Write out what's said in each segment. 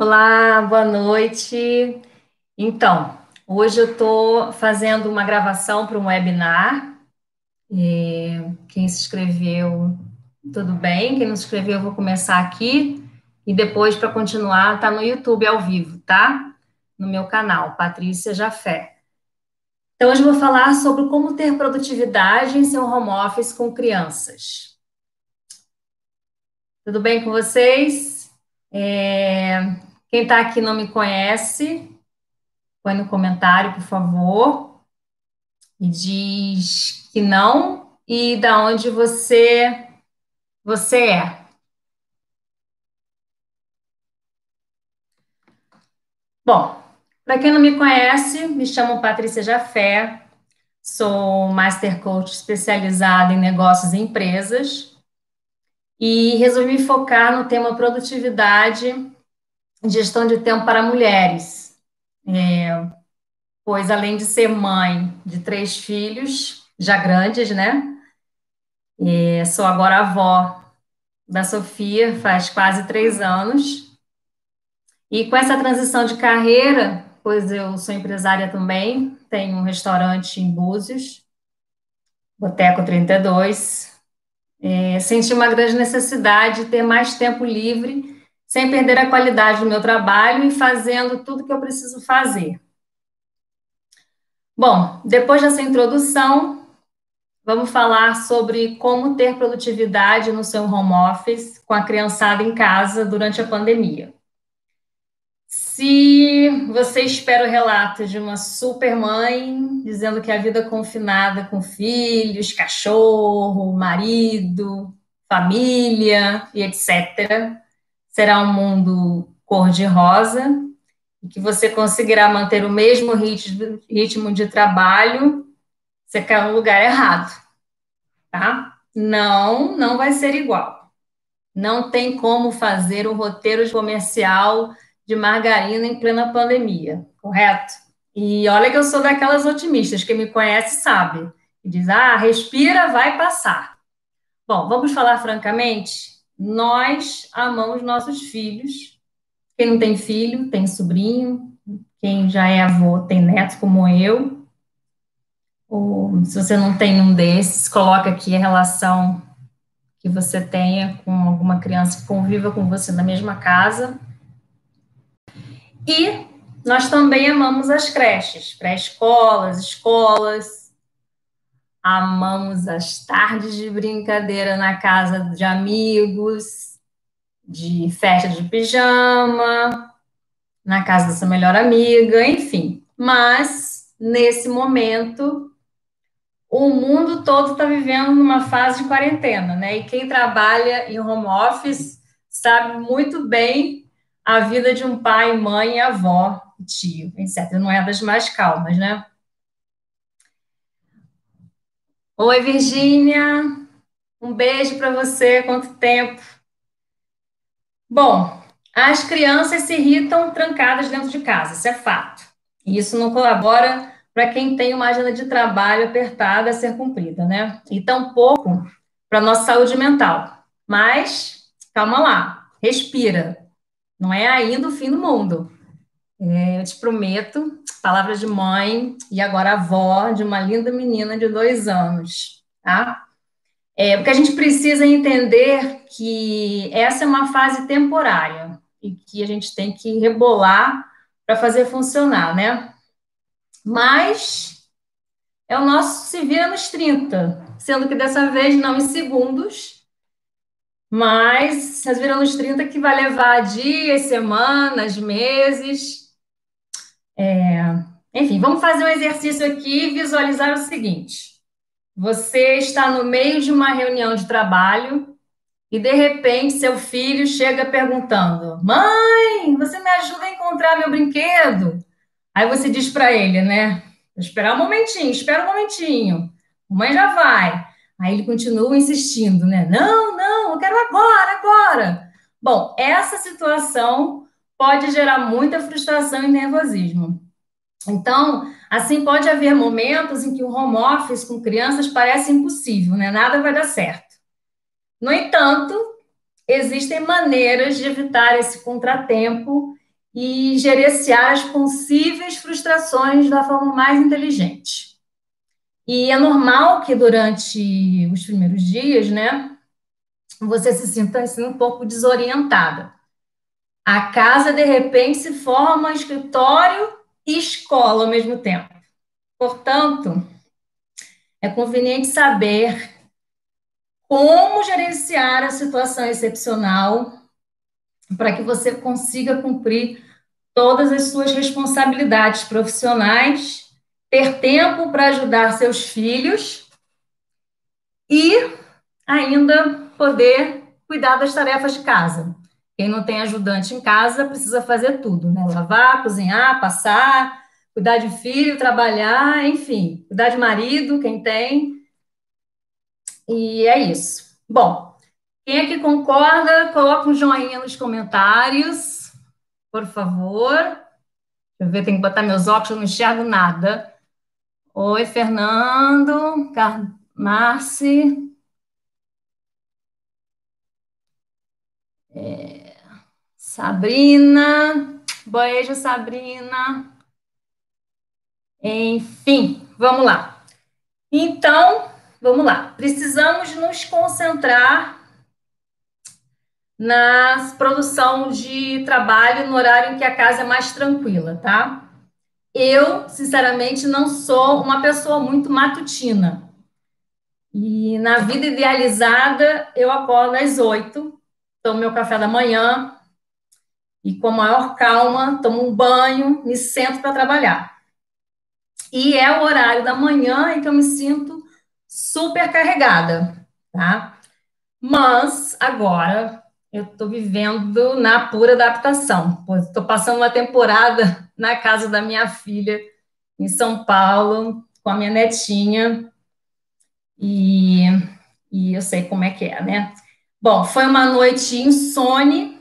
Olá, boa noite. Então, hoje eu estou fazendo uma gravação para um webinar. E quem se inscreveu, tudo bem. Quem não se inscreveu, eu vou começar aqui. E depois, para continuar, está no YouTube ao vivo, tá? No meu canal, Patrícia Jafé. Então, hoje eu vou falar sobre como ter produtividade em seu home office com crianças. Tudo bem com vocês? É, quem está aqui não me conhece, põe no comentário, por favor, e diz que não e da onde você você é. Bom, para quem não me conhece, me chamo Patrícia Jafé, sou Master Coach especializada em negócios e empresas e resolvi focar no tema produtividade gestão de tempo para mulheres. É, pois, além de ser mãe de três filhos, já grandes, né? É, sou agora avó da Sofia, faz quase três anos. E com essa transição de carreira, pois eu sou empresária também, tenho um restaurante em Búzios, Boteco 32. É, senti uma grande necessidade de ter mais tempo livre, sem perder a qualidade do meu trabalho e fazendo tudo que eu preciso fazer. Bom, depois dessa introdução, vamos falar sobre como ter produtividade no seu home office com a criançada em casa durante a pandemia. Se você espera o relato de uma super mãe dizendo que a vida confinada com filhos, cachorro, marido, família e etc., será um mundo cor-de-rosa e que você conseguirá manter o mesmo ritmo de trabalho, você caiu no lugar errado, tá? Não, não vai ser igual. Não tem como fazer um roteiro comercial de margarina em plena pandemia, correto? E olha que eu sou daquelas otimistas, quem me conhece sabe. Diz, ah, respira, vai passar. Bom, vamos falar francamente, nós amamos nossos filhos. Quem não tem filho, tem sobrinho. Quem já é avô, tem neto, como eu. Ou, se você não tem um desses, coloca aqui a relação que você tenha com alguma criança que conviva com você na mesma casa. E nós também amamos as creches, pré-escolas, escolas. Amamos as tardes de brincadeira na casa de amigos, de festa de pijama, na casa da sua melhor amiga, enfim. Mas, nesse momento, o mundo todo está vivendo numa fase de quarentena, né? E quem trabalha em home office sabe muito bem a vida de um pai, mãe, avó, tio, etc. Não é das mais calmas, né? Oi, Virgínia. Um beijo para você. Quanto tempo? Bom, as crianças se irritam trancadas dentro de casa, isso é fato. E isso não colabora para quem tem uma agenda de trabalho apertada a ser cumprida, né? E tampouco para nossa saúde mental. Mas, calma lá, respira. Não é ainda o fim do mundo. É, eu te prometo, palavras de mãe e agora avó de uma linda menina de dois anos, tá? É, porque a gente precisa entender que essa é uma fase temporária e que a gente tem que rebolar para fazer funcionar, né? Mas é o nosso se vira nos 30, sendo que dessa vez não em segundos, mas as virando os 30 que vai levar dias, semanas, meses. É... Enfim, vamos fazer um exercício aqui e visualizar o seguinte: você está no meio de uma reunião de trabalho e de repente seu filho chega perguntando: Mãe, você me ajuda a encontrar meu brinquedo? Aí você diz para ele, né? Esperar um momentinho, espera um momentinho. Mãe já vai. Aí ele continua insistindo, né? Não, não, eu quero agora, agora. Bom, essa situação pode gerar muita frustração e nervosismo. Então, assim, pode haver momentos em que o home office com crianças parece impossível, né? Nada vai dar certo. No entanto, existem maneiras de evitar esse contratempo e gerenciar as possíveis frustrações da forma mais inteligente. E é normal que durante os primeiros dias, né, você se sinta assim um pouco desorientada. A casa, de repente, se forma escritório e escola ao mesmo tempo. Portanto, é conveniente saber como gerenciar a situação excepcional para que você consiga cumprir todas as suas responsabilidades profissionais, ter tempo para ajudar seus filhos e ainda poder cuidar das tarefas de casa. Quem não tem ajudante em casa precisa fazer tudo, né? Lavar, cozinhar, passar, cuidar de filho, trabalhar, enfim, cuidar de marido, quem tem. E é isso. Bom, quem aqui concorda, coloca um joinha nos comentários, por favor. Deixa eu ver, tem que botar meus óculos, eu não enxergo nada. Oi, Fernando, Car... Marci. É... Sabrina, beijo, Sabrina. Enfim, vamos lá. Então, vamos lá. Precisamos nos concentrar na produção de trabalho no horário em que a casa é mais tranquila, tá? Eu, sinceramente, não sou uma pessoa muito matutina. E na vida idealizada, eu acordo às oito, tomo meu café da manhã e, com a maior calma, tomo um banho, me sento para trabalhar. E é o horário da manhã em que eu me sinto super carregada, tá? Mas agora eu estou vivendo na pura adaptação. Estou passando uma temporada na casa da minha filha, em São Paulo, com a minha netinha, e, e eu sei como é que é, né? Bom, foi uma noite insone,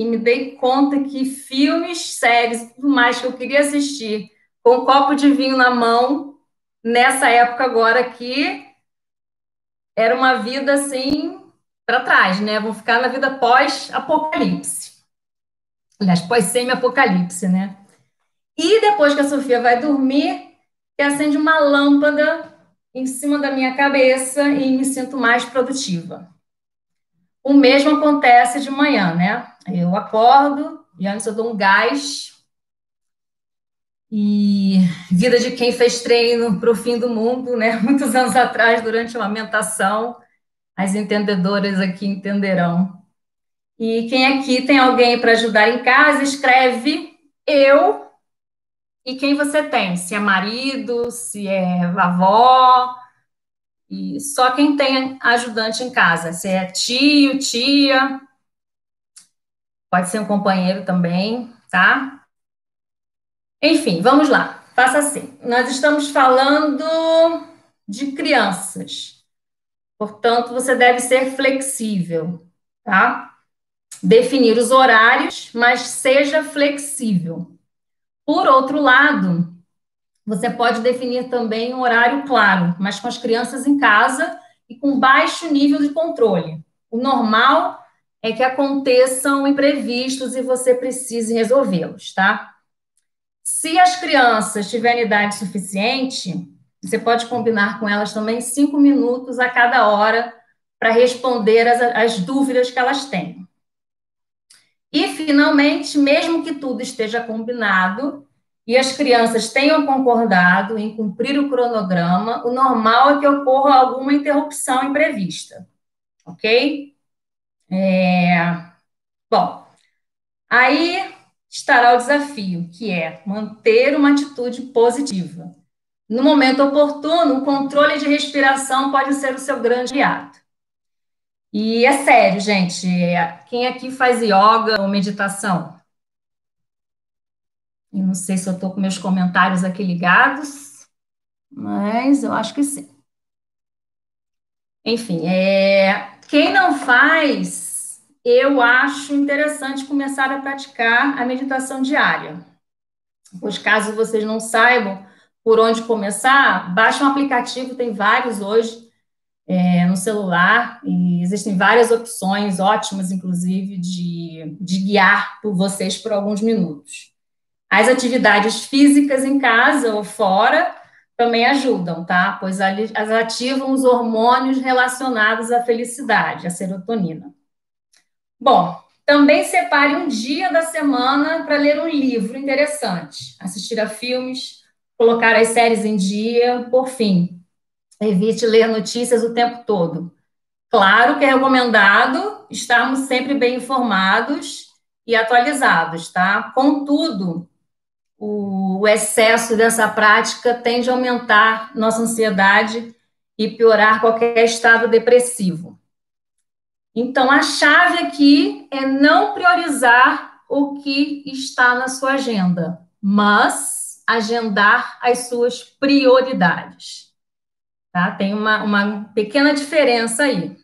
que me dei conta que filmes, séries, tudo mais que eu queria assistir, com um copo de vinho na mão, nessa época agora aqui, era uma vida assim para trás, né? Vão ficar na vida pós-apocalipse. Aliás, pós-semi-apocalipse, né? E depois que a Sofia vai dormir, que acende uma lâmpada em cima da minha cabeça e me sinto mais produtiva. O mesmo acontece de manhã, né? Eu acordo e antes eu dou um gás. E vida de quem fez treino para o fim do mundo, né? Muitos anos atrás, durante uma amamentação, as entendedoras aqui entenderão. E quem aqui tem alguém para ajudar em casa, escreve eu e quem você tem, se é marido, se é avó, e só quem tem ajudante em casa, se é tio, tia, pode ser um companheiro também, tá? Enfim, vamos lá, faça assim. Nós estamos falando de crianças. Portanto, você deve ser flexível, tá? Definir os horários, mas seja flexível. Por outro lado, você pode definir também um horário claro, mas com as crianças em casa e com baixo nível de controle. O normal é que aconteçam imprevistos e você precise resolvê-los, tá? Se as crianças tiverem idade suficiente, você pode combinar com elas também cinco minutos a cada hora para responder as, as dúvidas que elas têm. E, finalmente, mesmo que tudo esteja combinado e as crianças tenham concordado em cumprir o cronograma, o normal é que ocorra alguma interrupção imprevista. Ok? É... Bom, aí estará o desafio, que é manter uma atitude positiva. No momento oportuno, o controle de respiração pode ser o seu grande aliado. E é sério, gente. Quem aqui faz yoga ou meditação? Eu não sei se eu estou com meus comentários aqui ligados, mas eu acho que sim. Enfim, é... quem não faz, eu acho interessante começar a praticar a meditação diária. Pois caso vocês não saibam, por onde começar, baixa um aplicativo, tem vários hoje, é, no celular, e existem várias opções ótimas, inclusive, de, de guiar por vocês por alguns minutos. As atividades físicas em casa ou fora também ajudam, tá? Pois elas ativam os hormônios relacionados à felicidade, a serotonina. Bom, também separe um dia da semana para ler um livro interessante, assistir a filmes, colocar as séries em dia, por fim, Evite ler notícias o tempo todo. Claro que é recomendado estarmos sempre bem informados e atualizados, tá? Contudo, o excesso dessa prática tende a aumentar nossa ansiedade e piorar qualquer estado depressivo. Então, a chave aqui é não priorizar o que está na sua agenda, mas agendar as suas prioridades. Tá? Tem uma, uma pequena diferença aí.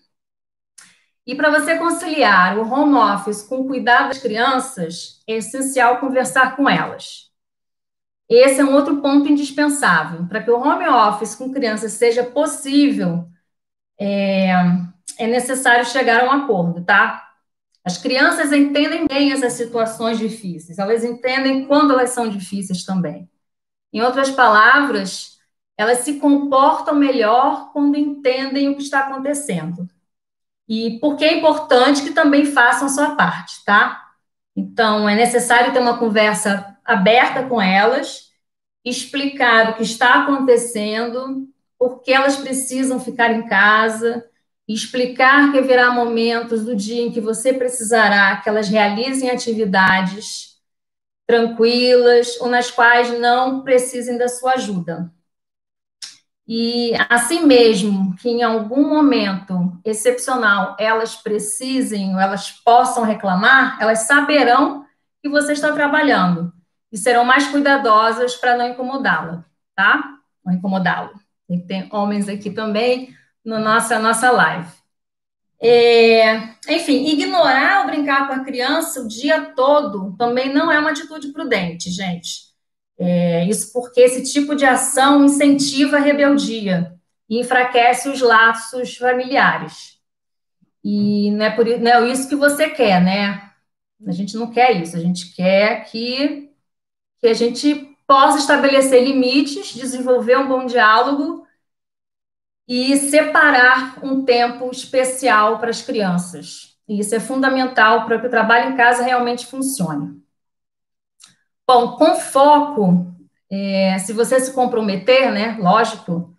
E para você conciliar o home office com o cuidado das crianças, é essencial conversar com elas. Esse é um outro ponto indispensável. Para que o home office com crianças seja possível, é, é necessário chegar a um acordo, tá? As crianças entendem bem essas situações difíceis, elas entendem quando elas são difíceis também. Em outras palavras, elas se comportam melhor quando entendem o que está acontecendo. E porque é importante que também façam sua parte, tá? Então, é necessário ter uma conversa aberta com elas, explicar o que está acontecendo, por que elas precisam ficar em casa, explicar que haverá momentos do dia em que você precisará que elas realizem atividades tranquilas ou nas quais não precisem da sua ajuda. E assim mesmo que em algum momento excepcional elas precisem ou elas possam reclamar, elas saberão que você está trabalhando e serão mais cuidadosas para não incomodá-la, tá? Não incomodá-lo. Tem homens aqui também na nossa, nossa live. É, enfim, ignorar ou brincar com a criança o dia todo também não é uma atitude prudente, gente. É, isso porque esse tipo de ação incentiva a rebeldia e enfraquece os laços familiares. E não é, por, não é isso que você quer, né? A gente não quer isso, a gente quer que, que a gente possa estabelecer limites, desenvolver um bom diálogo e separar um tempo especial para as crianças. E isso é fundamental para que o trabalho em casa realmente funcione. Bom, com foco, é, se você se comprometer, né, lógico,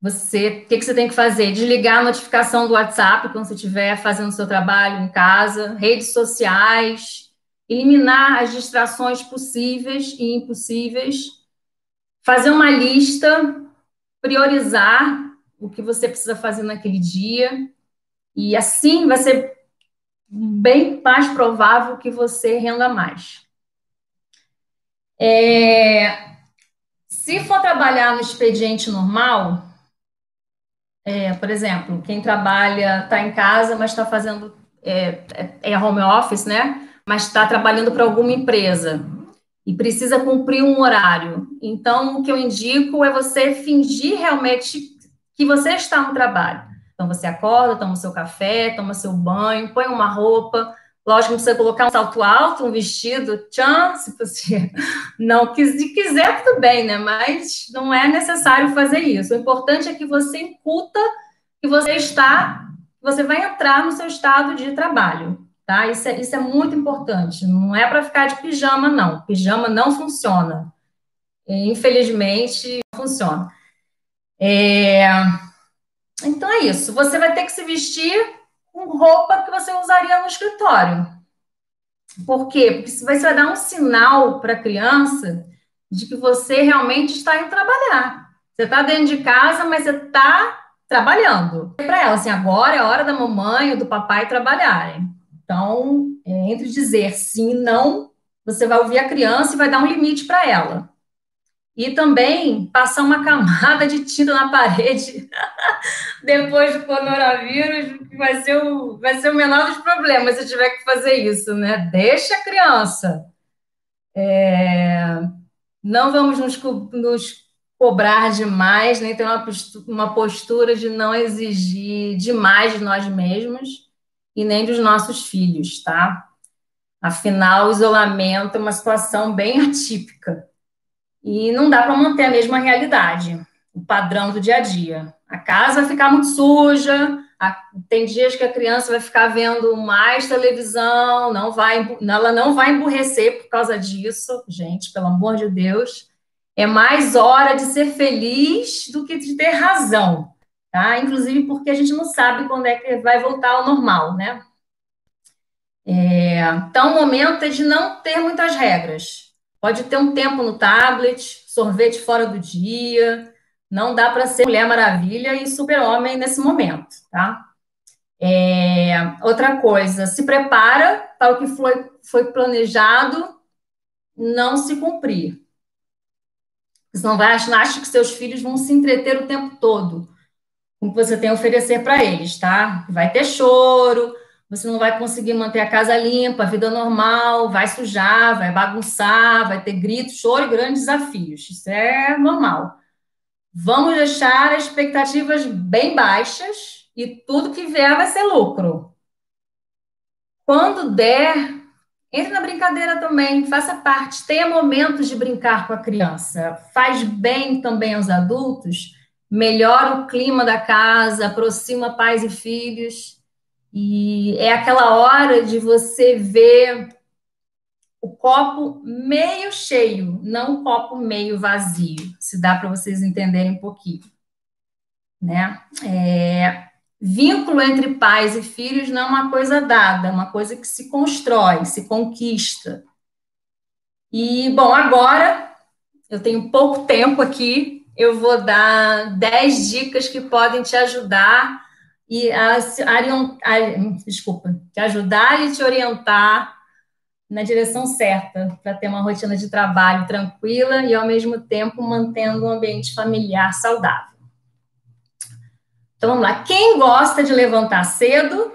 você, o que, que você tem que fazer? Desligar a notificação do WhatsApp quando você estiver fazendo seu trabalho em casa, redes sociais, eliminar as distrações possíveis e impossíveis, fazer uma lista, priorizar o que você precisa fazer naquele dia, e assim vai ser bem mais provável que você renda mais. É, se for trabalhar no expediente normal, é, por exemplo, quem trabalha, está em casa, mas está fazendo, é, é, é home office, né? Mas está trabalhando para alguma empresa e precisa cumprir um horário. Então, o que eu indico é você fingir realmente que você está no trabalho. Então, você acorda, toma seu café, toma seu banho, põe uma roupa, Lógico, não precisa colocar um salto alto, um vestido, tchan, se você não quiser, tudo bem, né? Mas não é necessário fazer isso. O importante é que você incuta que você está, você vai entrar no seu estado de trabalho, tá? Isso é, isso é muito importante. Não é para ficar de pijama, não. Pijama não funciona. Infelizmente, não funciona. É... Então é isso. Você vai ter que se vestir com roupa que você usaria no escritório. Por quê? Porque você vai dar um sinal para a criança de que você realmente está indo trabalhar. Você está dentro de casa, mas você está trabalhando. Para ela, assim, agora é hora da mamãe ou do papai trabalharem. Então, é, entre dizer sim e não, você vai ouvir a criança e vai dar um limite para ela. E também passar uma camada de tinta na parede depois do coronavírus, vai ser, o, vai ser o menor dos problemas se tiver que fazer isso, né? Deixa a criança. É, não vamos nos, nos cobrar demais, nem ter uma postura de não exigir demais de nós mesmos e nem dos nossos filhos, tá? Afinal, o isolamento é uma situação bem atípica e não dá para manter a mesma realidade, o padrão do dia a dia. A casa vai ficar muito suja, tem dias que a criança vai ficar vendo mais televisão, não vai, ela não vai emburrecer por causa disso, gente, pelo amor de Deus. É mais hora de ser feliz do que de ter razão, tá? Inclusive porque a gente não sabe quando é que vai voltar ao normal, né? É, então, o momento é de não ter muitas regras. Pode ter um tempo no tablet, sorvete fora do dia, não dá para ser Mulher Maravilha e Super-Homem nesse momento, tá? É, outra coisa, se prepara para o que foi, foi planejado não se cumprir. Senão vai achar acha que seus filhos vão se entreter o tempo todo com o que você tem a oferecer para eles, tá? Vai ter choro, você não vai conseguir manter a casa limpa, a vida normal, vai sujar, vai bagunçar, vai ter gritos, choro e grandes desafios. Isso é normal. Vamos deixar as expectativas bem baixas e tudo que vier vai ser lucro. Quando der, entre na brincadeira também, faça parte, tenha momentos de brincar com a criança. Faz bem também aos adultos, melhora o clima da casa, aproxima pais e filhos. E é aquela hora de você ver o copo meio cheio, não o copo meio vazio, se dá para vocês entenderem um pouquinho. Né? É, vínculo entre pais e filhos não é uma coisa dada, é uma coisa que se constrói, se conquista. E, bom, agora eu tenho pouco tempo aqui, eu vou dar 10 dicas que podem te ajudar e a, a, a, desculpa, te ajudar e te orientar na direção certa para ter uma rotina de trabalho tranquila e ao mesmo tempo mantendo um ambiente familiar saudável. Então vamos lá, quem gosta de levantar cedo,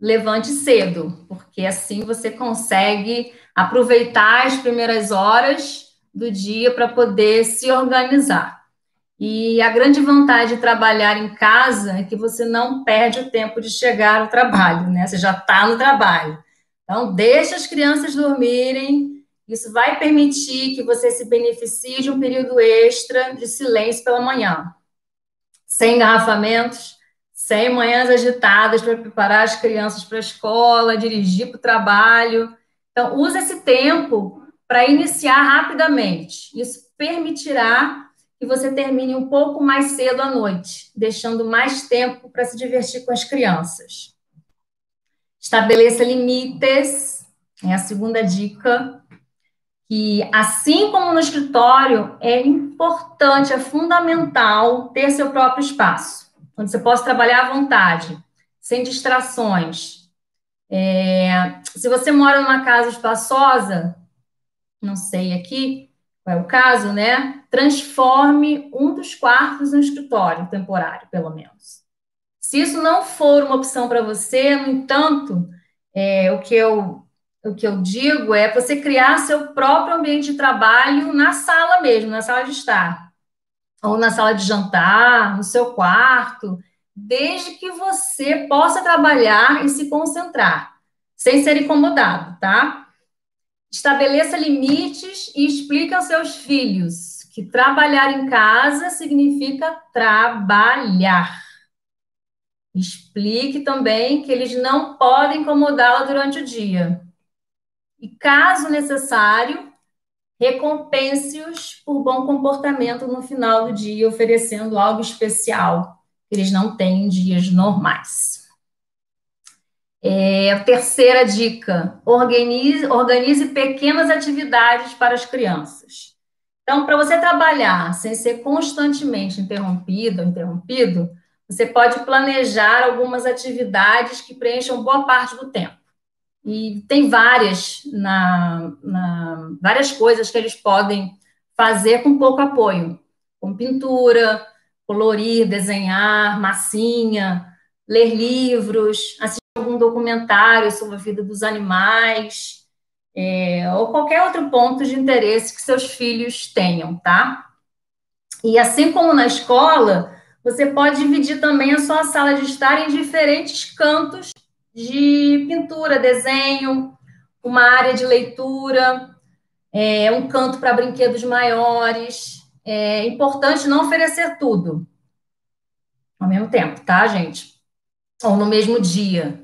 levante cedo, porque assim você consegue aproveitar as primeiras horas do dia para poder se organizar. E a grande vantagem de trabalhar em casa é que você não perde o tempo de chegar ao trabalho, né? Você já está no trabalho. Então, deixe as crianças dormirem. Isso vai permitir que você se beneficie de um período extra de silêncio pela manhã. Sem engarrafamentos, sem manhãs agitadas para preparar as crianças para a escola, dirigir para o trabalho. Então, use esse tempo para iniciar rapidamente. Isso permitirá que você termine um pouco mais cedo à noite, deixando mais tempo para se divertir com as crianças. Estabeleça limites, é a segunda dica. Que, assim como no escritório, é importante, é fundamental ter seu próprio espaço, onde você possa trabalhar à vontade, sem distrações. É, se você mora numa casa espaçosa, não sei aqui qual é o caso, né? Transforme um dos quartos no escritório temporário, pelo menos. Se isso não for uma opção para você, no entanto, é, o, que eu, o que eu digo é você criar seu próprio ambiente de trabalho na sala mesmo, na sala de estar. Ou na sala de jantar, no seu quarto, desde que você possa trabalhar e se concentrar, sem ser incomodado, tá? Estabeleça limites e explique aos seus filhos que trabalhar em casa significa trabalhar. Explique também que eles não podem incomodá-la durante o dia. E, caso necessário, recompense-os por bom comportamento no final do dia, oferecendo algo especial que eles não têm em dias normais. É, terceira dica: organize, organize pequenas atividades para as crianças. Então, para você trabalhar sem ser constantemente interrompido ou interrompido, você pode planejar algumas atividades que preencham boa parte do tempo. E tem várias, na, na, várias coisas que eles podem fazer com pouco apoio, como pintura, colorir, desenhar, massinha, ler livros, assistir documentário sobre a vida dos animais, é, ou qualquer outro ponto de interesse que seus filhos tenham, tá? E assim como na escola, você pode dividir também a sua sala de estar em diferentes cantos de pintura, desenho, uma área de leitura, é, um canto para brinquedos maiores. É importante não oferecer tudo ao mesmo tempo, tá, gente? Ou no mesmo dia.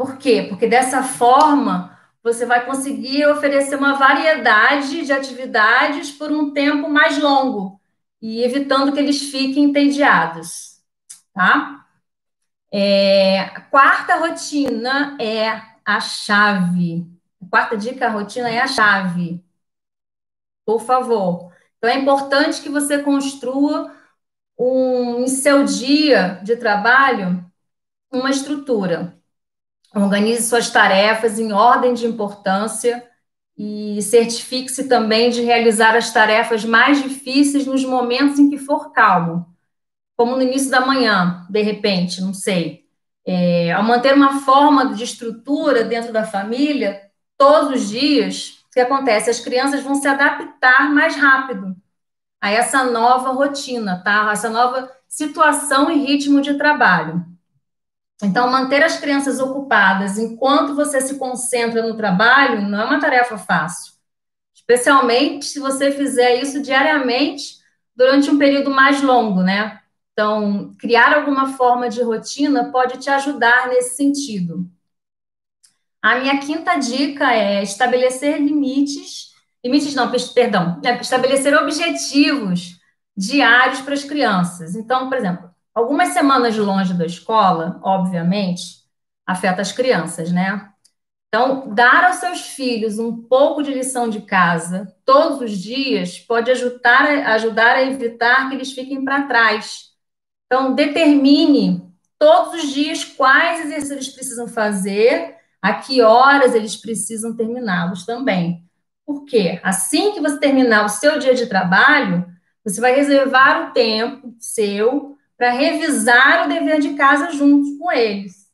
Por quê? Porque dessa forma você vai conseguir oferecer uma variedade de atividades por um tempo mais longo e evitando que eles fiquem entediados, tá? É, a quarta rotina é a chave. A quarta dica, a rotina é a chave. Por favor. Então, é importante que você construa um, em seu dia de trabalho uma estrutura. Organize suas tarefas em ordem de importância e certifique-se também de realizar as tarefas mais difíceis nos momentos em que for calmo, como no início da manhã, de repente, não sei. É, ao manter uma forma de estrutura dentro da família, todos os dias, o que acontece? As crianças vão se adaptar mais rápido a essa nova rotina, tá? Essa nova situação e ritmo de trabalho. Então, manter as crianças ocupadas enquanto você se concentra no trabalho não é uma tarefa fácil. Especialmente se você fizer isso diariamente durante um período mais longo, né? Então, criar alguma forma de rotina pode te ajudar nesse sentido. A minha quinta dica é estabelecer limites, limites não, perdão, é estabelecer objetivos diários para as crianças. Então, por exemplo, Algumas semanas longe da escola, obviamente, afeta as crianças, né? Então, dar aos seus filhos um pouco de lição de casa todos os dias pode ajudar, ajudar a evitar que eles fiquem para trás. Então, determine todos os dias quais exercícios eles precisam fazer, a que horas eles precisam terminá-los também. Porque assim que você terminar o seu dia de trabalho, você vai reservar o tempo seu para revisar o dever de casa juntos com eles.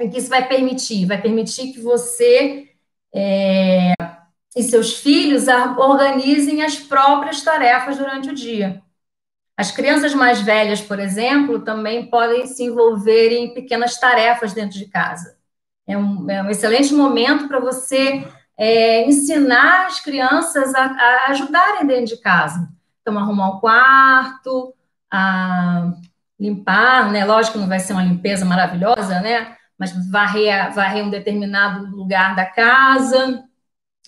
O que isso vai permitir? Vai permitir que você é, e seus filhos organizem as próprias tarefas durante o dia. As crianças mais velhas, por exemplo, também podem se envolver em pequenas tarefas dentro de casa. É um, é um excelente momento para você é, ensinar as crianças a, a, ajudarem dentro de casa. Então, arrumar o quarto, a limpar, né? Lógico que não vai ser uma limpeza maravilhosa, né? Mas varrer, varrer um determinado lugar da casa,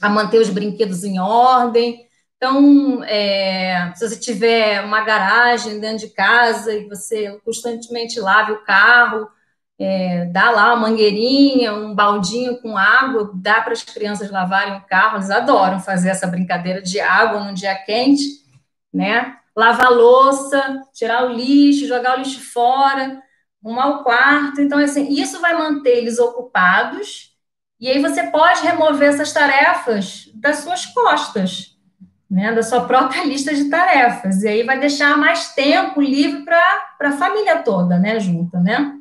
a manter os brinquedos em ordem. Então, é, se você tiver uma garagem dentro de casa e você constantemente lave o carro, é, dá lá uma mangueirinha, um baldinho com água, dá para as crianças lavarem o carro, eles adoram fazer essa brincadeira de água num dia quente, né? Lavar louça, tirar o lixo, jogar o lixo fora, arrumar o quarto. Então, assim, isso vai manter eles ocupados. E aí você pode remover essas tarefas das suas costas, né, da sua própria lista de tarefas. E aí vai deixar mais tempo livre para a família toda, né, junta, né?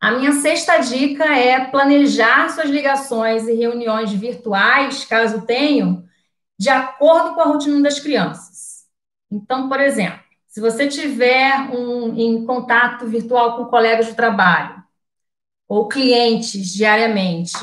A minha sexta dica é planejar suas ligações e reuniões virtuais, caso tenham, de acordo com a rotina das crianças. Então, por exemplo, se você tiver um, em contato virtual com colegas de trabalho ou clientes diariamente,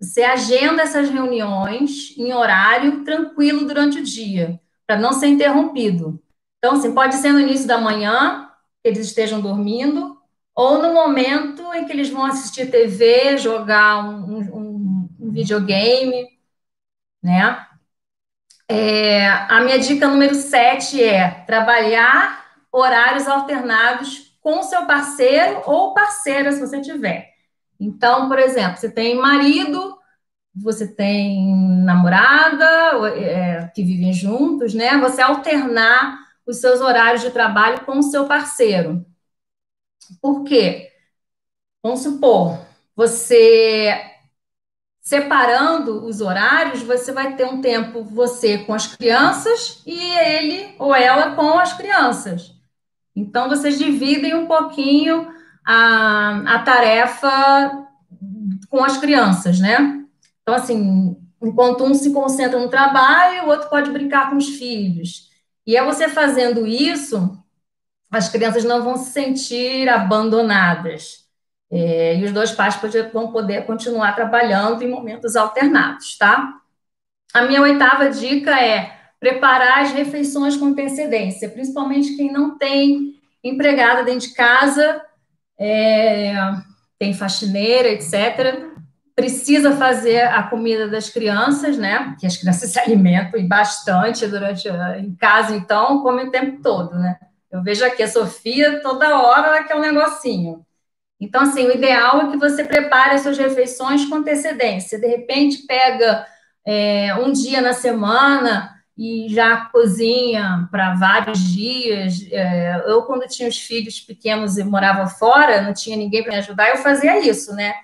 você agenda essas reuniões em horário tranquilo durante o dia, para não ser interrompido. Então, assim, pode ser no início da manhã, que eles estejam dormindo, ou no momento em que eles vão assistir TV, jogar um, um, um videogame, né? É, a minha dica número 7 é trabalhar horários alternados com seu parceiro ou parceira, se você tiver. Então, por exemplo, você tem marido, você tem namorada, é, que vivem juntos, né? Você alternar os seus horários de trabalho com o seu parceiro. Por quê? Vamos supor, você separando os horários, você vai ter um tempo você com as crianças e ele ou ela com as crianças. Então, vocês dividem um pouquinho a, a tarefa com as crianças, né? Então, assim, enquanto um se concentra no trabalho, o outro pode brincar com os filhos. E é você fazendo isso, as crianças não vão se sentir abandonadas. É, e os dois pais vão poder continuar trabalhando em momentos alternados, tá? A minha oitava dica é preparar as refeições com antecedência, principalmente quem não tem empregada dentro de casa, é, tem faxineira, etc. Precisa fazer a comida das crianças, né? Que as crianças se alimentam e bastante durante em casa, então, comem o tempo todo, né? Eu vejo aqui a Sofia toda hora ela quer um negocinho. Então, assim, o ideal é que você prepare as suas refeições com antecedência. De repente, pega é, um dia na semana e já cozinha para vários dias. É, eu, quando tinha os filhos pequenos e morava fora, não tinha ninguém para me ajudar, eu fazia isso, né?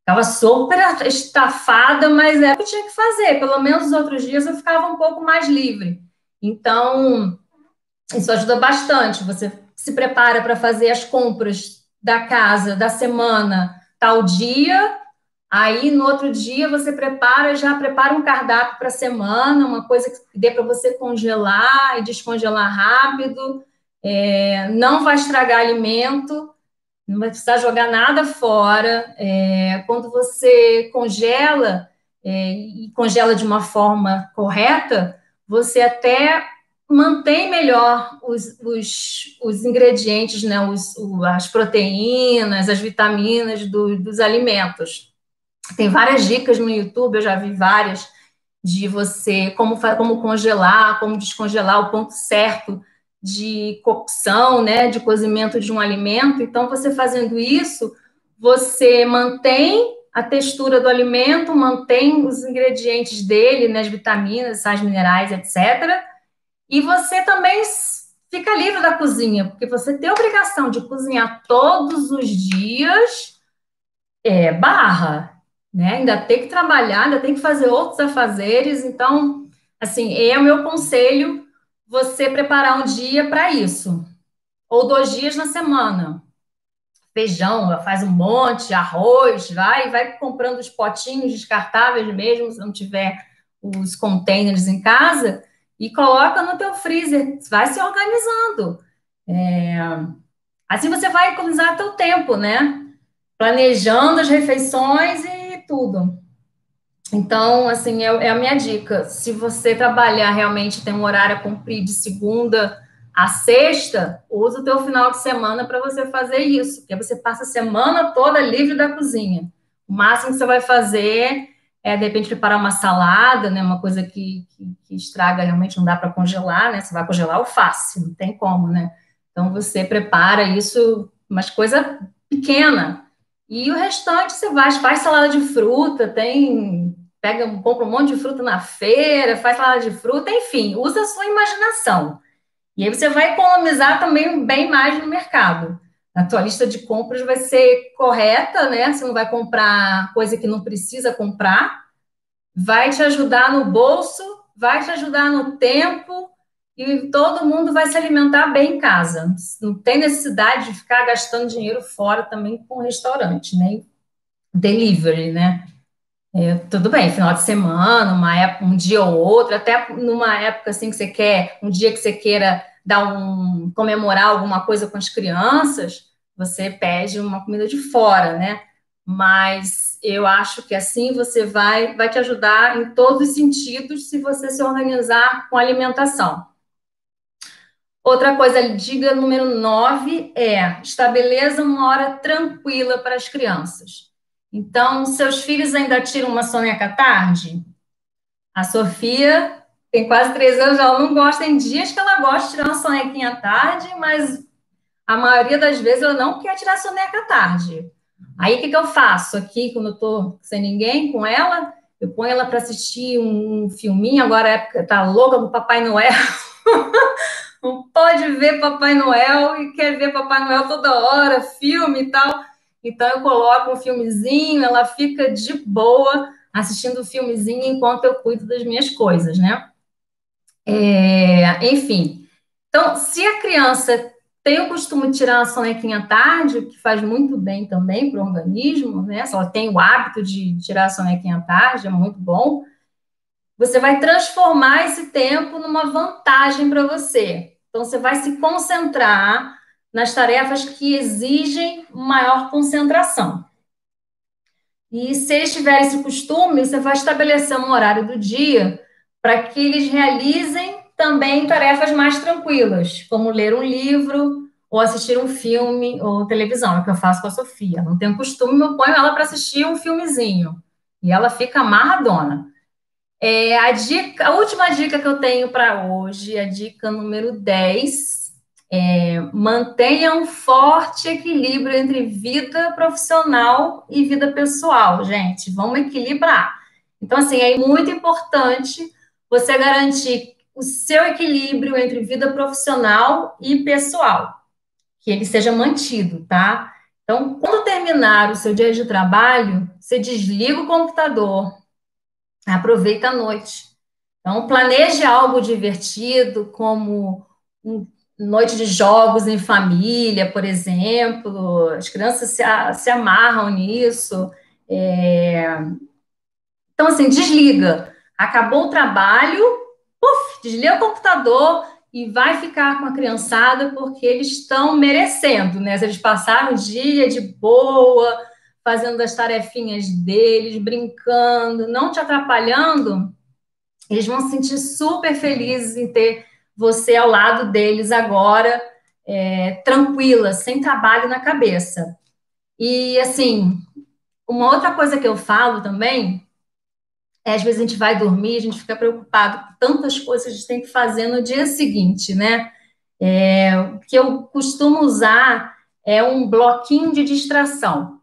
Estava super estafada, mas é o que tinha que fazer. Pelo menos os outros dias eu ficava um pouco mais livre. Então, isso ajuda bastante. Você se prepara para fazer as compras da casa da semana tal dia Aí, no outro dia, você prepara, já prepara um cardápio para a semana, uma coisa que dê para você congelar e descongelar rápido. É, não vai estragar alimento, não vai precisar jogar nada fora. É, quando você congela, é, e congela de uma forma correta, você até mantém melhor os, os, os ingredientes, né, os, as proteínas, as vitaminas do, dos alimentos. Tem várias dicas no YouTube, eu já vi várias, de você como, como congelar, como descongelar o ponto certo de cocção, né, de cozimento de um alimento. Então, você fazendo isso, você mantém a textura do alimento, mantém os ingredientes dele, né, as vitaminas, sais minerais, etc. E você também fica livre da cozinha, porque você tem a obrigação de cozinhar todos os dias, é barra né? Ainda tem que trabalhar, ainda tem que fazer outros afazeres. Então, assim, é o meu conselho você preparar um dia para isso, ou dois dias na semana. Feijão, faz um monte, arroz, vai, vai comprando os potinhos descartáveis mesmo, se não tiver os containers em casa, e coloca no teu freezer, vai se organizando. É... Assim você vai economizar teu tempo, né? Planejando as refeições e tudo. Então, assim, é, é, a minha dica. Se você trabalhar realmente, tem um horário a cumprir de segunda a sexta, usa o teu final de semana para você fazer isso, porque você passa a semana toda livre da cozinha. O máximo que você vai fazer é, de repente, preparar uma salada, né, uma coisa que, que, que estraga, realmente não dá para congelar, né, você vai congelar alface, não tem como, né. Então, você prepara isso, mas coisa pequena, e o restante você vai, faz salada de fruta, tem. Pega, compra um monte de fruta na feira, faz salada de fruta, enfim, usa a sua imaginação. E aí você vai economizar também bem mais no mercado. A tua lista de compras vai ser correta, né? Você não vai comprar coisa que não precisa comprar. Vai te ajudar no bolso, vai te ajudar no tempo e todo mundo vai se alimentar bem em casa. Não tem necessidade de ficar gastando dinheiro fora também com restaurante, né? Delivery, né? É, tudo bem, final de semana, uma época, um dia ou outro, até numa época assim que você quer, um dia que você queira dar um comemorar alguma coisa com as crianças, você pede uma comida de fora, né? Mas eu acho que assim você vai vai te ajudar em todos os sentidos se você se organizar com alimentação. Outra coisa, diga número 9 é estabeleça uma hora tranquila para as crianças. Então, seus filhos ainda tiram uma soneca à tarde? A Sofia tem quase três anos, ela não gosta, tem dias que ela gosta de tirar uma sonequinha à tarde, mas a maioria das vezes ela não quer tirar soneca à tarde. Aí o que, que eu faço aqui, quando eu estou sem ninguém com ela? Eu ponho ela para assistir um filminho, agora a época tá louca com o Papai Noel. não pode ver Papai Noel e quer ver Papai Noel toda hora, filme e tal. Então eu coloco um filmezinho, ela fica de boa assistindo o filmezinho enquanto eu cuido das minhas coisas, né? É, enfim. Então, se a criança tem o costume de tirar a sonequinha à tarde, que faz muito bem também para o organismo, né? Se ela tem o hábito de tirar a sonequinha tarde, é muito bom você vai transformar esse tempo numa vantagem para você. Então, você vai se concentrar nas tarefas que exigem maior concentração. E se eles tiverem esse costume, você vai estabelecer um horário do dia para que eles realizem também tarefas mais tranquilas, como ler um livro ou assistir um filme ou televisão, é o que eu faço com a Sofia. Não tenho costume, eu ponho ela para assistir um filmezinho e ela fica amarradona. É, a, dica, a última dica que eu tenho para hoje, a dica número 10, é mantenha um forte equilíbrio entre vida profissional e vida pessoal, gente. Vamos equilibrar. Então, assim, é muito importante você garantir o seu equilíbrio entre vida profissional e pessoal, que ele seja mantido, tá? Então, quando terminar o seu dia de trabalho, você desliga o computador, aproveita a noite. Então, planeje algo divertido, como noite de jogos em família, por exemplo. As crianças se, se amarram nisso. É... Então, assim, desliga. Acabou o trabalho, desliga o computador e vai ficar com a criançada porque eles estão merecendo, né? Se eles passaram o dia de boa, fazendo as tarefinhas deles, brincando, não te atrapalhando, eles vão se sentir super felizes em ter você ao lado deles agora, é, tranquila, sem trabalho na cabeça. E, assim, uma outra coisa que eu falo também é, às vezes a gente vai dormir, a gente fica preocupado com tantas coisas que a gente tem que fazer no dia seguinte, né? É, o que eu costumo usar é um bloquinho de distração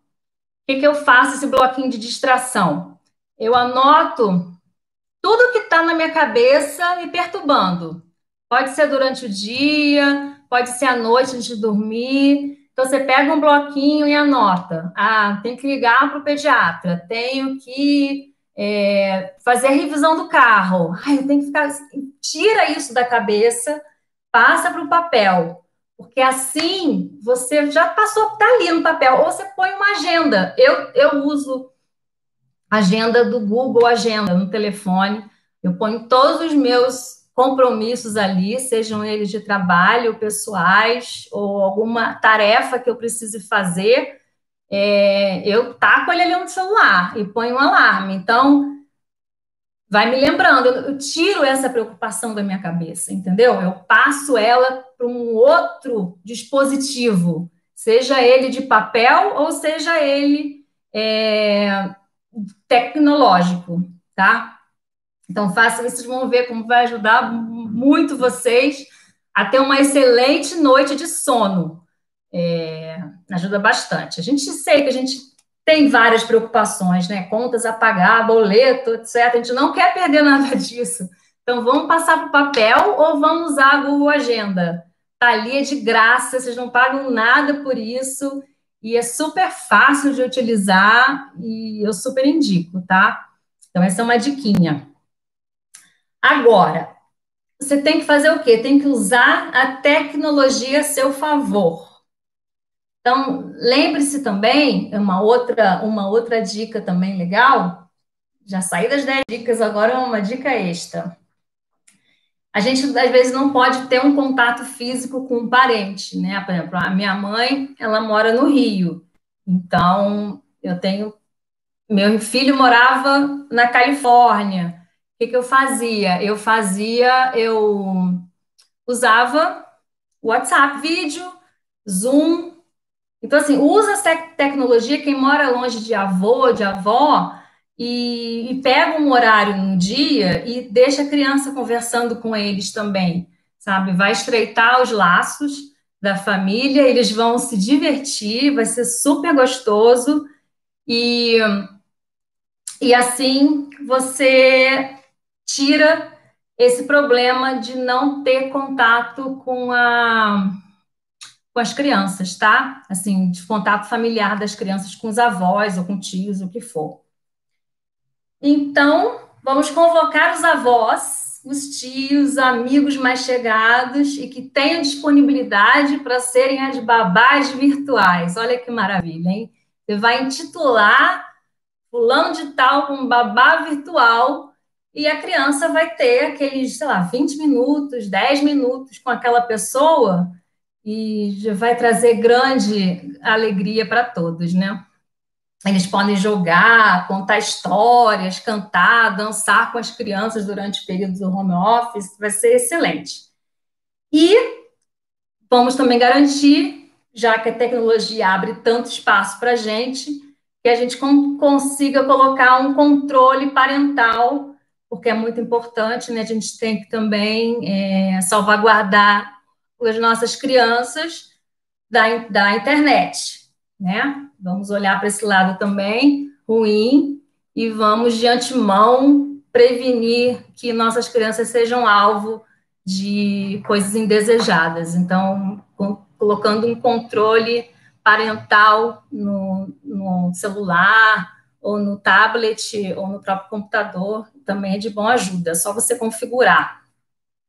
que, que eu faço esse bloquinho de distração? Eu anoto tudo que está na minha cabeça me perturbando. Pode ser durante o dia, pode ser à noite antes de dormir. Então, você pega um bloquinho e anota. Ah, tenho que ligar para o pediatra, tenho que é, fazer a revisão do carro. Ai, eu tenho que ficar. Tira isso da cabeça, passa para o papel. Porque assim você já passou, está ali no papel, ou você põe uma agenda. Eu, eu uso agenda do Google Agenda no telefone, eu ponho todos os meus compromissos ali, sejam eles de trabalho, pessoais, ou alguma tarefa que eu precise fazer, é, eu taco ele ali no celular e ponho um alarme. Então, vai me lembrando, eu, tiro essa preocupação da minha cabeça, entendeu? Eu passo ela para um outro dispositivo, seja ele de papel ou seja ele é, tecnológico, tá? Então, faça isso, vocês vão ver como vai ajudar muito vocês a ter uma excelente noite de sono. É, ajuda bastante. A gente sei que a gente tem várias preocupações, né? Contas a pagar, boleto, etc. A gente não quer perder nada disso. Então, vamos passar para o papel ou vamos usar a Google Agenda? Está ali, é de graça, vocês não pagam nada por isso e é super fácil de utilizar e eu super indico, tá? Então, essa é uma diquinha. Agora, você tem que fazer o quê? Tem que usar a tecnologia a seu favor. Então, lembre-se também, uma outra, uma outra dica também legal, já saí das 10 dicas, agora é uma dica extra. A gente, às vezes, não pode ter um contato físico com um parente, né? Por exemplo, a minha mãe, ela mora no Rio, então eu tenho. Meu filho morava na Califórnia. O que, que eu fazia? Eu fazia, eu usava WhatsApp vídeo, Zoom, então, assim, usa essa tecnologia, quem mora longe de avô, de avó, e, e, pega um horário no dia e deixa a criança conversando com eles também, sabe? Vai estreitar os laços da família, eles vão se divertir, vai ser super gostoso e, e assim você tira esse problema de não ter contato com a com as crianças, tá? Assim, de contato familiar das crianças com os avós ou com tios, o que for. Então, vamos convocar os avós, os tios, amigos mais chegados e que tenham disponibilidade para serem as babás virtuais. Olha que maravilha, hein? Você vai intitular fulano de tal como babá virtual e a criança vai ter aqueles, sei lá, 20 minutos, 10 minutos com aquela pessoa e vai trazer grande alegria para todos, né? Eles podem jogar, contar histórias, cantar, dançar com as crianças durante o período do home office, vai ser excelente. E vamos também garantir, já que a tecnologia abre tanto espaço para a gente, que a gente consiga colocar um controle parental, porque é muito importante, né? A gente tem que também é, salvaguardar as nossas crianças da, da internet, né? Vamos olhar para esse lado também ruim e vamos de antemão prevenir que nossas crianças sejam alvo de coisas indesejadas. Então, colocando um controle parental no, no celular ou no tablet ou no próprio computador também é de bom ajuda. É só você configurar.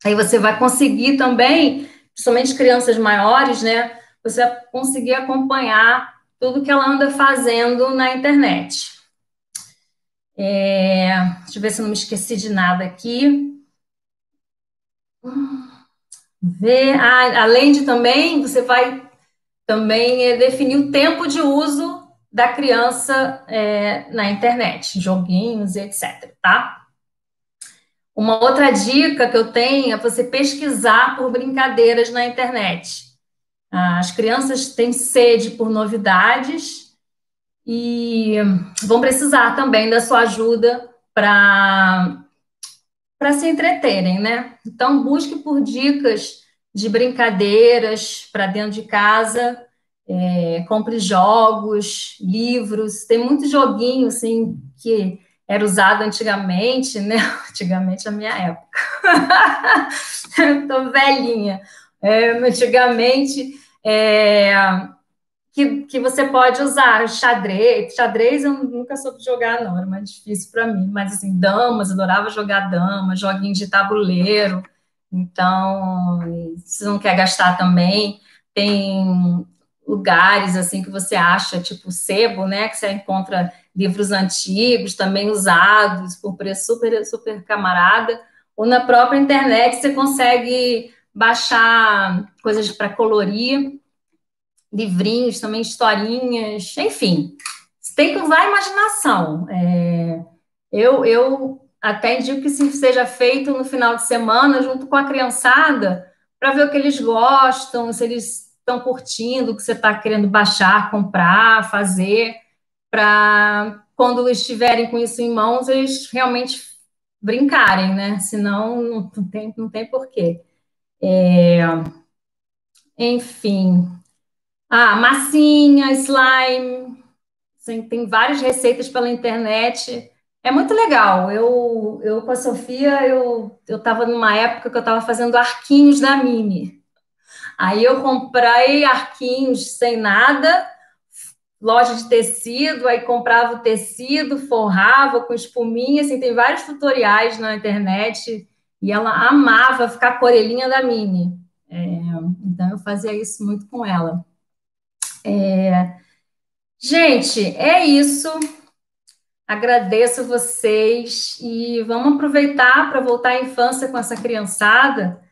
Aí você vai conseguir também, principalmente crianças maiores, né? Você conseguir acompanhar tudo que ela anda fazendo na internet. É, deixa eu ver se eu não me esqueci de nada aqui. Ver, ah, além de também, você vai também é, definir o tempo de uso da criança é, na internet, joguinhos e etc, tá? Uma outra dica que eu tenho é você pesquisar por brincadeiras na internet. As crianças têm sede por novidades e vão precisar também da sua ajuda para para se entreterem, né? Então busque por dicas de brincadeiras para dentro de casa, é, compre jogos, livros, tem muito joguinho assim que era usado antigamente, né? Antigamente a minha época. eu tô velhinha. É, antigamente, é, que, que você pode usar xadrez. Xadrez eu nunca soube jogar, não, era mais difícil para mim. Mas, assim, damas, adorava jogar damas, joguinhos de tabuleiro. Então, se não quer gastar também, tem lugares, assim, que você acha, tipo sebo, né, que você encontra livros antigos, também usados, por preço super, super camarada, ou na própria internet você consegue baixar coisas para colorir, livrinhos, também historinhas, enfim. Tem que usar a imaginação. É, eu, eu até indico que isso seja feito no final de semana, junto com a criançada, para ver o que eles gostam, se eles estão curtindo, o que você está querendo baixar, comprar, fazer, para quando estiverem com isso em mãos, eles realmente brincarem, né? Senão não tem, não tem porquê. É, enfim. Ah, massinha, slime. Assim, tem várias receitas pela internet. É muito legal. Eu, eu com a Sofia, eu estava numa época que eu estava fazendo arquinhos da Mini. Aí eu comprei arquinhos sem nada, loja de tecido, aí comprava o tecido, forrava com espuminha, assim, tem vários tutoriais na internet e ela amava ficar com a orelhinha da Mini. É, então, eu fazia isso muito com ela. É, gente, é isso. Agradeço vocês e vamos aproveitar para voltar à infância com essa criançada.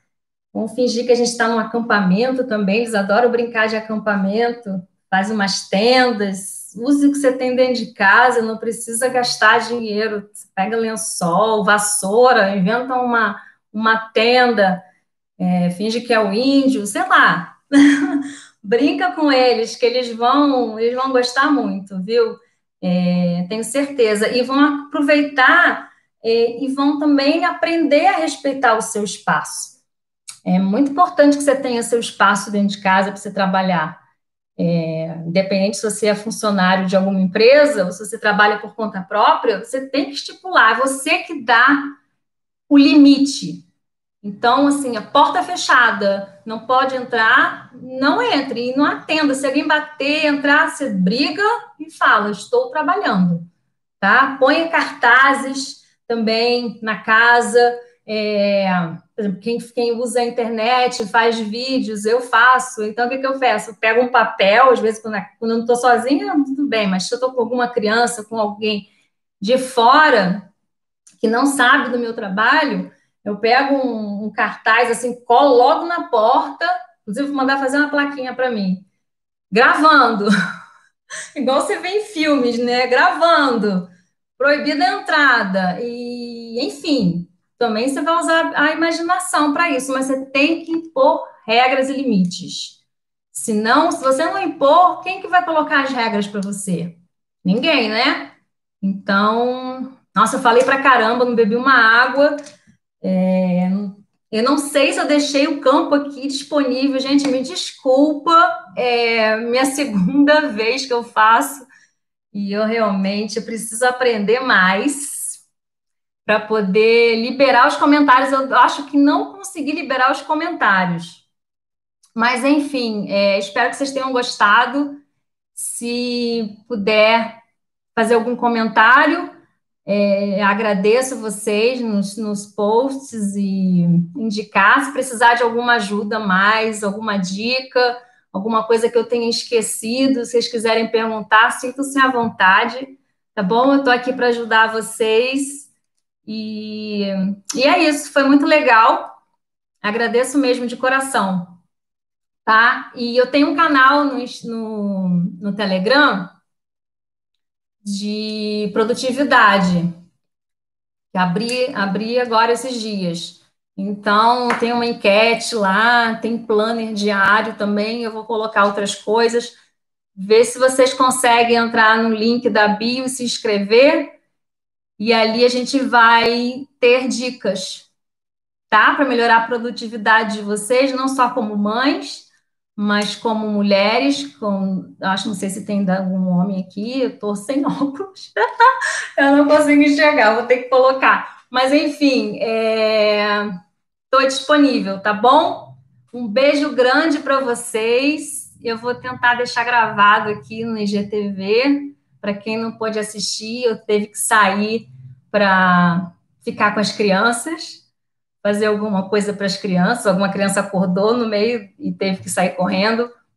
Vamos fingir que a gente está num acampamento também. Eles adoram brincar de acampamento. Faz umas tendas, use o que você tem dentro de casa, não precisa gastar dinheiro. Você pega lençol, vassoura, inventa uma, uma tenda, é, finge que é o índio, sei lá. Brinca com eles, que eles vão, eles vão gostar muito, viu? É, tenho certeza. E vão aproveitar é, e vão também aprender a respeitar o seu espaço. É muito importante que você tenha seu espaço dentro de casa para você trabalhar. É, independente se você é funcionário de alguma empresa ou se você trabalha por conta própria, você tem que estipular, é você que dá o limite. Então, assim, a porta fechada, não pode entrar, não entre e não atenda. Se alguém bater, entrar, você briga e fala: estou trabalhando, tá? Ponha cartazes também na casa. É, por exemplo, quem, quem, usa a internet, faz vídeos, eu faço. Então, o que, que eu faço? Eu pego um papel, às vezes, quando, quando eu não estou sozinha, tudo bem, mas se eu estou com alguma criança, com alguém de fora, que não sabe do meu trabalho, eu pego um, um cartaz assim, colo logo na porta, inclusive vou mandar fazer uma plaquinha para mim, gravando, igual você vê em filmes, né? Gravando, proibida a entrada. E, enfim, também você vai usar a imaginação para isso, mas você tem que impor regras e limites. Se não, se você não impor, quem que vai colocar as regras para você? Ninguém, né? Então, nossa, eu falei para caramba, não bebi uma água. É, eu não sei se eu deixei o campo aqui disponível, gente, me desculpa. É minha segunda vez que eu faço e eu realmente preciso aprender mais para poder liberar os comentários. Eu acho que não consegui liberar os comentários. Mas, enfim, é, espero que vocês tenham gostado. Se puder fazer algum comentário, é, agradeço vocês nos, nos posts e indicar. Se precisar de alguma ajuda mais, alguma dica, alguma coisa que eu tenha esquecido, se vocês quiserem perguntar, sintam-se à vontade, tá bom? Eu estou aqui para ajudar vocês. E, e é isso, foi muito legal. Agradeço mesmo de coração. Tá? E eu tenho um canal no, no, no Telegram de produtividade, que abri, abri agora esses dias. Então, tem uma enquete lá, tem planner diário também, eu vou colocar outras coisas. Ver se vocês conseguem entrar no link da bio e se inscrever e ali a gente vai ter dicas, tá? Para melhorar a produtividade de vocês, não só como mães, mas como mulheres, com, acho não sei se tem algum homem aqui, eu tô sem óculos, eu não consigo enxergar, vou ter que colocar. Mas enfim, estou é, disponível, tá bom? Um beijo grande para vocês. Eu vou tentar deixar gravado aqui no IGTV para quem não pôde assistir, eu teve que sair para ficar com as crianças, fazer alguma coisa para as crianças. Alguma criança acordou no meio e teve que sair correndo.